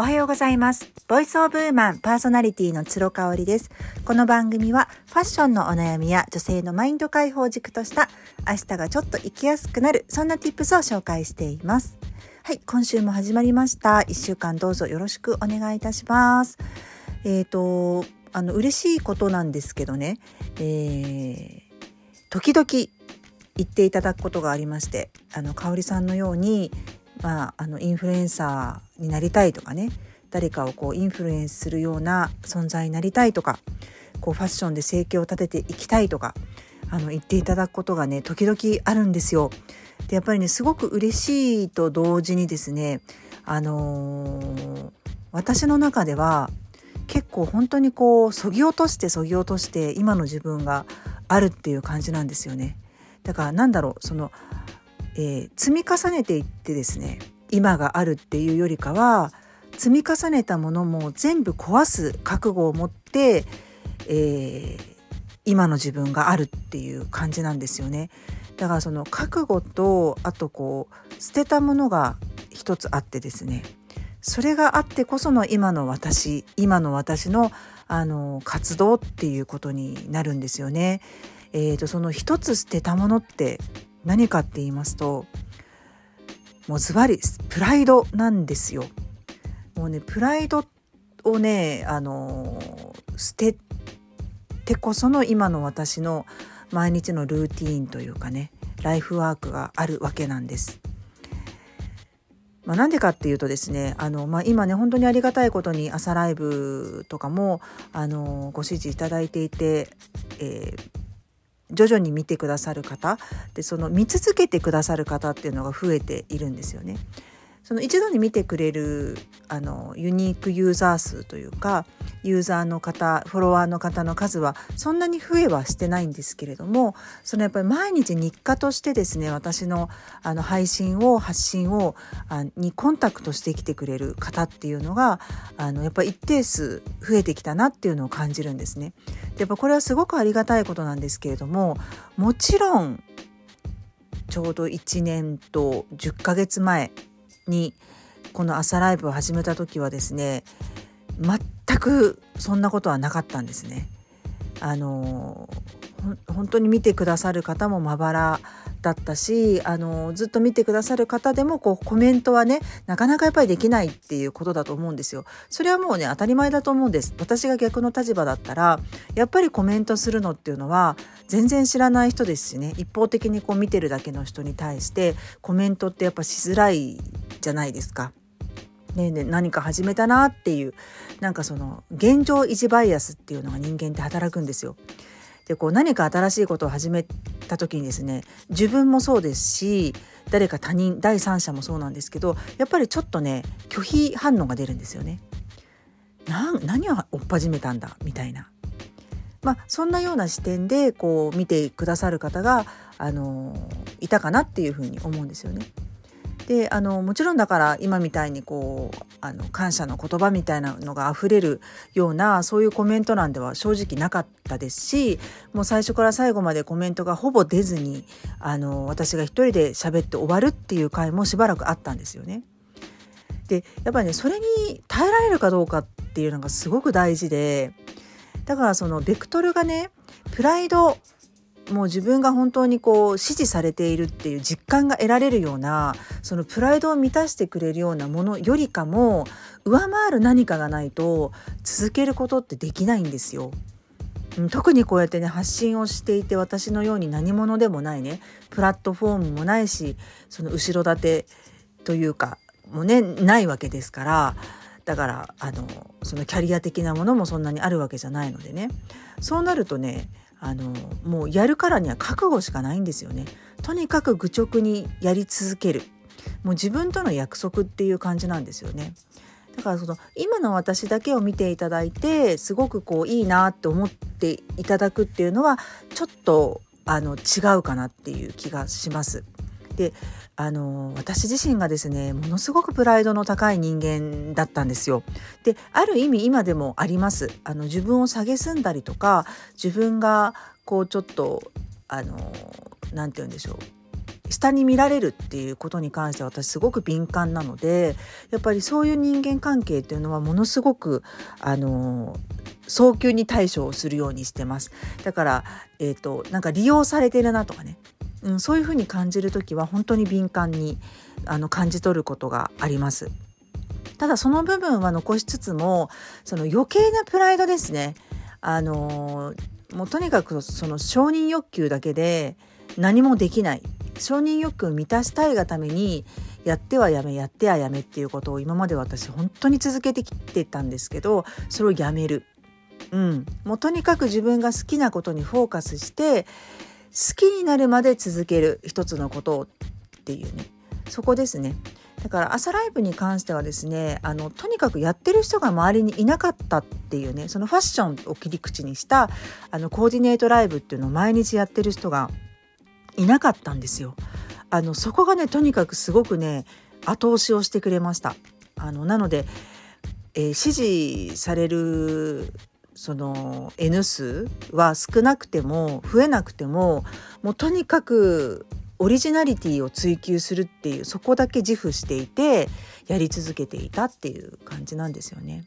おはようございます。ボイスオブウーマンパーソナリティの鶴香織です。この番組はファッションのお悩みや女性のマインド解放軸とした明日がちょっと生きやすくなるそんな tips を紹介しています。はい、今週も始まりました。一週間どうぞよろしくお願いいたします。えっ、ー、と、あの、嬉しいことなんですけどね、えー、時々言っていただくことがありまして、あの、香里さんのようにまあ、あのインフルエンサーになりたいとかね誰かをこうインフルエンスするような存在になりたいとかこうファッションで生計を立てていきたいとかあの言っていただくことがね時々あるんですよ。でやっぱりねすごく嬉しいと同時にですねあのー、私の中では結構本当にこうそぎ落としてそぎ落として今の自分があるっていう感じなんですよね。だからなんだろうそのえー、積み重ねていってですね今があるっていうよりかは積み重ねたものも全部壊す覚悟を持って、えー、今の自分があるっていう感じなんですよね。だからその覚悟とあとこう捨てたものが一つあってですねそれがあってこその今の私今の私のあの活動っていうことになるんですよね。えーと、とその一つ捨てたものって何かって言いますともうズバリプライドなんですよ。もうねプライドをねあの捨ててこその今の私の毎日のルーティーンというかねライフワークがあるわけなんです。まあ、なんでかっていうとですねあの、まあ、今ね本当にありがたいことに朝ライブとかもあのご支持いただいていて、えー、徐々に見てくださる方でその見続けてくださる方っていうのが増えているんですよね。その一度に見てくれるあのユニークユーザー数というかユーザーの方フォロワーの方の数はそんなに増えはしてないんですけれどもそのやっぱり毎日日課としてですね私のあの配信を発信をあにコンタクトしてきてくれる方っていうのがあのやっぱり一定数増えてきたなっていうのを感じるんですね。でやっぱこれはすごくありがたいことなんですけれどももちろんちょうど1年と10ヶ月前にこの朝ライブを始めた時はですね全くそんなことはなかったんですね。あの本当に見てくださる方もまばらだったしあのずっと見てくださる方でもこうコメントはねなかなかやっぱりできないっていうことだと思うんですよ。それはもうね当たり前だと思うんです。私が逆の立場だったらやっぱりコメントするのっていうのは全然知らない人ですしね一方的にこう見てるだけの人に対してコメントってやっぱしづらいじゃないですか。ねね何か始めたなっていうなんかその現状維持バイアスっていうのが人間って働くんですよ。でこう何か新しいことを始めた時にですね自分もそうですし誰か他人第三者もそうなんですけどやっぱりちょっとね拒否反応が出るんですよね。な何を追っ始めたんだみたいな。まあそんなような視点でこう見てくださる方があのいたかなっていうふうに思うんですよね。であのもちろんだから今みたいにこうあの感謝の言葉みたいなのが溢れるようなそういうコメント欄では正直なかったですしもう最初から最後までコメントがほぼ出ずにあの私が一人で喋って終わるっていう回もしばらくあったんですよね。でやっぱりねそれに耐えられるかどうかっていうのがすごく大事でだからそのベクトルがねプライドもう自分が本当にこう支持されているっていう実感が得られるようなそのプライドを満たしてくれるようなものよりかも上回る何かがないと続けることってできないんですよ。特にこうやってね発信をしていて私のように何者でもないねプラットフォームもないしその後ろ盾というかもねないわけですからだからあのそのキャリア的なものもそんなにあるわけじゃないのでねそうなるとねあのもうやるからには覚悟しかないんですよね。とにかく愚直にやり続けるもう自分との約束っていう感じなんですよね。だからその今の私だけを見ていただいてすごくこういいなって思っていただくっていうのはちょっとあの違うかなっていう気がします。であの私自身がですねものすごくプライドの高い人間だったんですよ。である意味今でもあります。あの自分を蔑んだりとか自分がこうちょっとあの何て言うんでしょう、下に見られるっていうことに関しては私すごく敏感なのでやっぱりそういう人間関係っていうのはものすごくあの早急に対処をするようにしてますだから、えーと、なんか利用されてるなとかね、うん、そういうふうに感じる時は本当に敏感にあの感じ取ることがあります。ただその部分は残しつつもその余計なプライドですねあのもうとにかくその承認欲求だけで何もできない承認欲求を満たしたいがためにやってはやめやってはやめっていうことを今まで私本当に続けてきてたんですけどそれをやめる。うん、もうとにかく自分が好きなことにフォーカスして好きになるまで続ける一つのことをっていうねそこですねだから朝ライブに関してはですねあのとにかくやってる人が周りにいなかったっていうねそのファッションを切り口にしたあのコーディネートライブっていうのを毎日やってる人がいなかったんですよ。あのそこがねとにかくすごくね後押しをしてくれました。あのなので、えー、支持されるその N 数は少なくても増えなくてももうとにかくオリジナリティを追求するっていうそこだけ自負していてやり続けていたっていう感じなんですよね。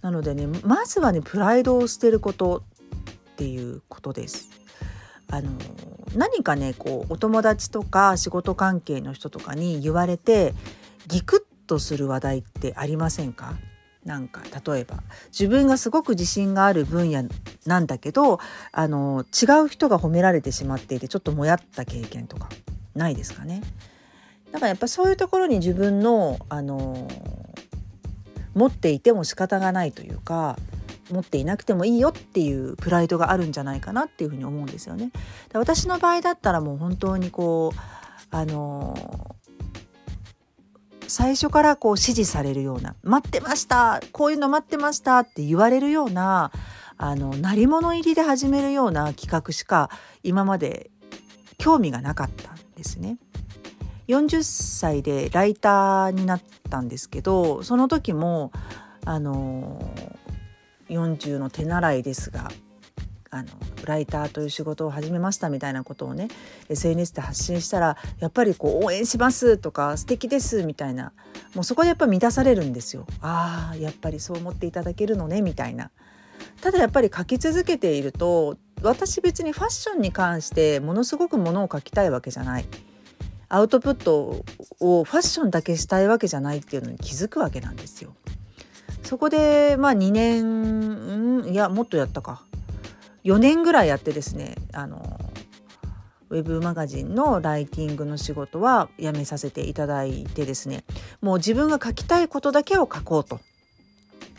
なのでねまずはねプライドを捨てることっていうことです。あの何かねこうお友達とか仕事関係の人とかに言われてギクッとする話題ってありませんか？なんか例えば自分がすごく自信がある分野なんだけどあの違う人が褒められてしまっていてちょっともやった経験とかないですかね。だからやっぱそういうところに自分のあの持っていても仕方がないというか持っていなくてもいいよっていうプライドがあるんじゃないかなっていうふうに思うんですよね。私の場合だったらもう本当にこうあの最初からこう指示されるような「待ってましたこういうの待ってました」って言われるようなあの鳴り物入りで始めるような企画しか今まで興味がなかったんですね。40歳でライターになったんですけどその時もあの40の手習いですがあのライターという仕事を始めましたみたいなことをね SNS で発信したらやっぱりこう応援しますとか素敵ですみたいなもうそこでやっぱ満たされるんですよ。ああやっぱりそう思っていただけるのねみたいな。ただやっぱり書き続けていると私別にファッションに関してものすごくものを書きたいわけじゃない。アウトプットをファッションだけしたいわけじゃないっていうのに気づくわけなんですよ。そこでまあ2年いやもっとやったか4年ぐらいやってですねあのウェブマガジンのライティングの仕事は辞めさせていただいてですねもう自分が書きたいことだけを書こうと、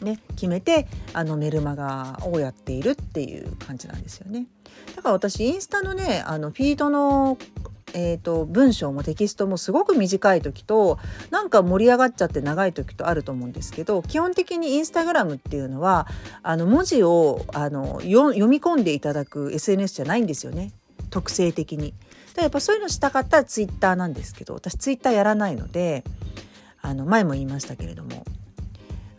ね、決めてあのメルマガをやっているっていう感じなんですよね。だから私インスタのねあのフィードのえーと、文章もテキストもすごく短い時となんか盛り上がっちゃって長い時とあると思うんですけど基本的にインスタグラムっていうのはあの文字をあの読み込んでいただく SNS じゃないんですよね特性的に。だやっぱそういうのしたかったらツイッターなんですけど私ツイッターやらないのであの前も言いましたけれども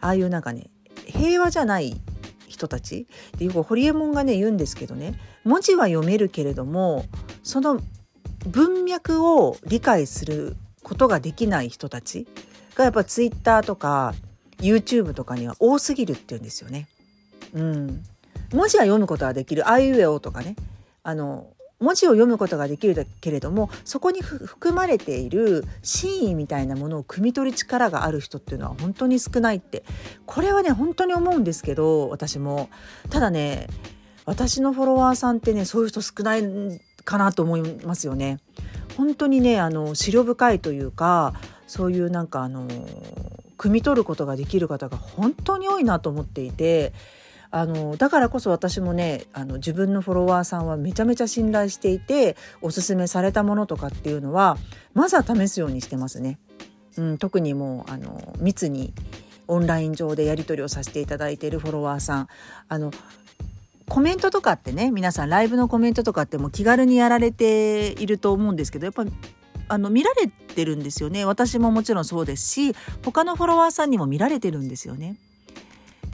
ああいうなんかね平和じゃない人たちでよくホリエモンがね言うんですけどね文字は読めるけれどもその文脈を理解することができない人たちがやっぱツイッターとか YouTube とかには多すぎるっていうんですよね。うん、文字は読むことができる。あいうえおとかね。あの文字を読むことができるけれどもそこに含まれている真意みたいなものを汲み取る力がある人っていうのは本当に少ないって。これはね本当に思うんですけど私も。ただね私のフォロワーさんってねそういう人少ないんかなと思いますよね。本当にねあの思慮深いというかそういうなんかあの汲み取ることができる方が本当に多いなと思っていてあのだからこそ私もねあの自分のフォロワーさんはめちゃめちゃ信頼していておすすめされたものとかっていうのはまずは試すようにしてますね。うん、特にもうあの密にオンライン上でやり取りをさせていただいているフォロワーさんあのコメントとかってね皆さんライブのコメントとかっても気軽にやられていると思うんですけどやっぱあの見られてるんですよね私ももちろんそうですし他のフォロワーさんにも見られてるんですよね。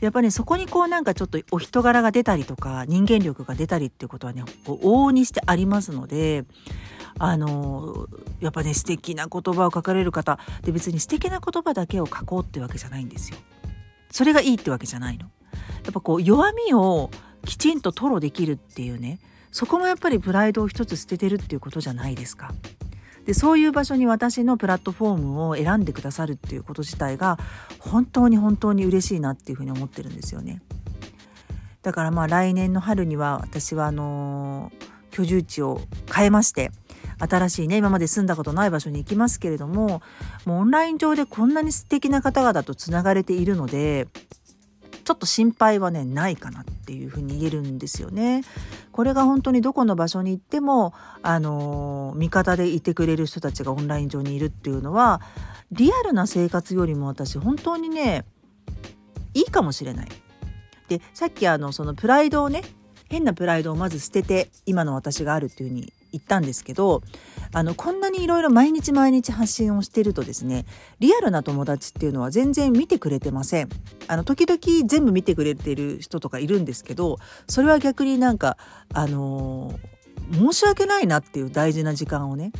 でやっぱり、ね、そこにこうなんかちょっとお人柄が出たりとか人間力が出たりっていうことはね往々にしてありますのであのやっぱね素敵な言葉を書かれる方で別に素敵な言葉だけを書こうってわけじゃないんですよ。それがいいってわけじゃないの。やっぱこう弱みをきちんと吐露できるっていうねそこもやっぱりプライドを一つ捨ててるっていうことじゃないですか。でそういう場所に私のプラットフォームを選んでくださるっていうこと自体が本当に本当に嬉しいなっていうふうに思ってるんですよね。だからまあ来年の春には私はあのー、居住地を変えまして新しいね今まで住んだことない場所に行きますけれどももうオンライン上でこんなに素敵な方々とつながれているのでちょっと心配はねないかなっていうふうに言えるんですよね。これが本当にどこの場所に行ってもあの味方でいてくれる人たちがオンライン上にいるっていうのはリアルな生活よりも私本当にねいいかもしれない。でさっきあのそのプライドをね変なプライドをまず捨てて今の私があるっていうふうに言ったんですけどあのこんなにいろいろ毎日毎日発信をしてるとですねリアルな友達っていうのは全然見てくれてません。あの時々全部見てくれてる人とかいるんですけどそれは逆になんかあのー、申し訳ないなっていう大事な時間をね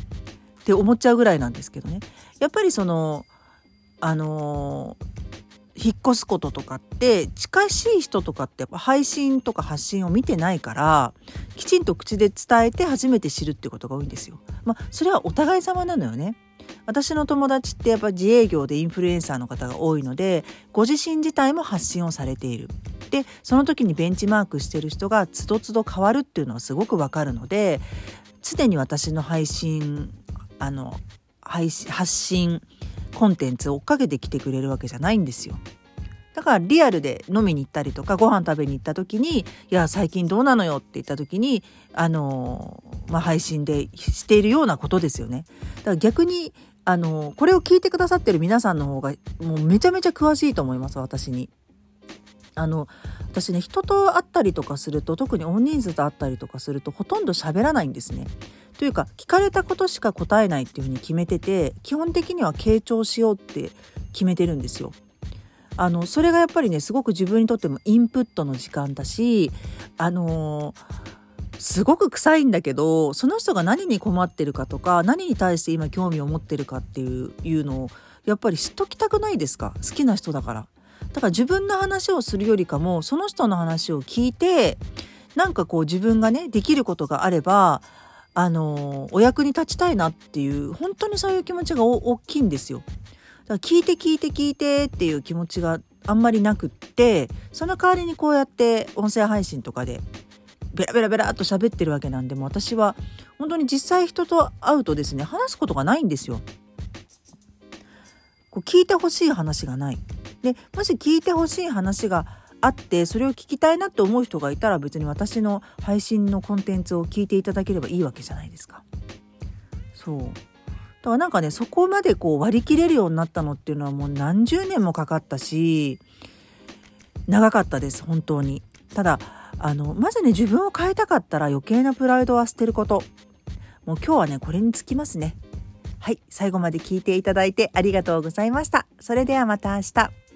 って思っちゃうぐらいなんですけどね。やっぱりそのあのー引っ越すこととかって近しい人とかってやっぱ配信とか発信を見てないからきちんと口で伝えて初めて知るってことが多いんですよ。まあそれはお互い様なのよね。私の友達ってやっぱ自営業でインフルエンサーの方が多いのでご自身自体も発信をされている。でその時にベンチマークしてる人がつどつど変わるっていうのはすごくわかるので常に私の配信あの配信発信コンテンツを追っかけてきてくれるわけじゃないんですよ。だからリアルで飲みに行ったりとかご飯食べに行った時に「いや最近どうなのよ」って言った時にあのまあ、配信でしているようなことですよね。だから逆にあのこれを聞いてくださってる皆さんの方がもうめちゃめちゃ詳しいと思います私に。あの私ね人と会ったりとかすると特に大人数と会ったりとかするとほとんど喋らないんですね。というか聞かれたことしか答えないっていうふうに決めてて基本的には傾聴しようって決めてるんですよ。あのそれがやっぱりねすごく自分にとってもインプットの時間だしあのすごく臭いんだけどその人が何に困ってるかとか何に対して今興味を持ってるかっていうのをやっぱり知っときたくないですか？好きな人だから。だから自分の話をするよりかもその人の話を聞いてなんかこう自分がねできることがあればあのお役に立ちたいなっていう本当にそういう気持ちが大きいんですよ。だから聞いて聞いて聞いてっていう気持ちがあんまりなくってその代わりにこうやって音声配信とかでベラベラベラっと喋ってるわけなんでも私は本当に実際人と会うとですね話すことがないんですよ。こう聞いてほしい話がない。でもし聞いてほしい話があってそれを聞きたいなって思う人がいたら別に私の配信のコンテンツを聞いていただければいいわけじゃないですか。そう。だからなんかねそこまでこう割り切れるようになったのっていうのはもう何十年もかかったし長かったです本当に。ただあのまずね自分を変えたかったら余計なプライドは捨てること。もう今日はねこれにつきますね。はい最後まで聞いていただいてありがとうございました。それではまた明日。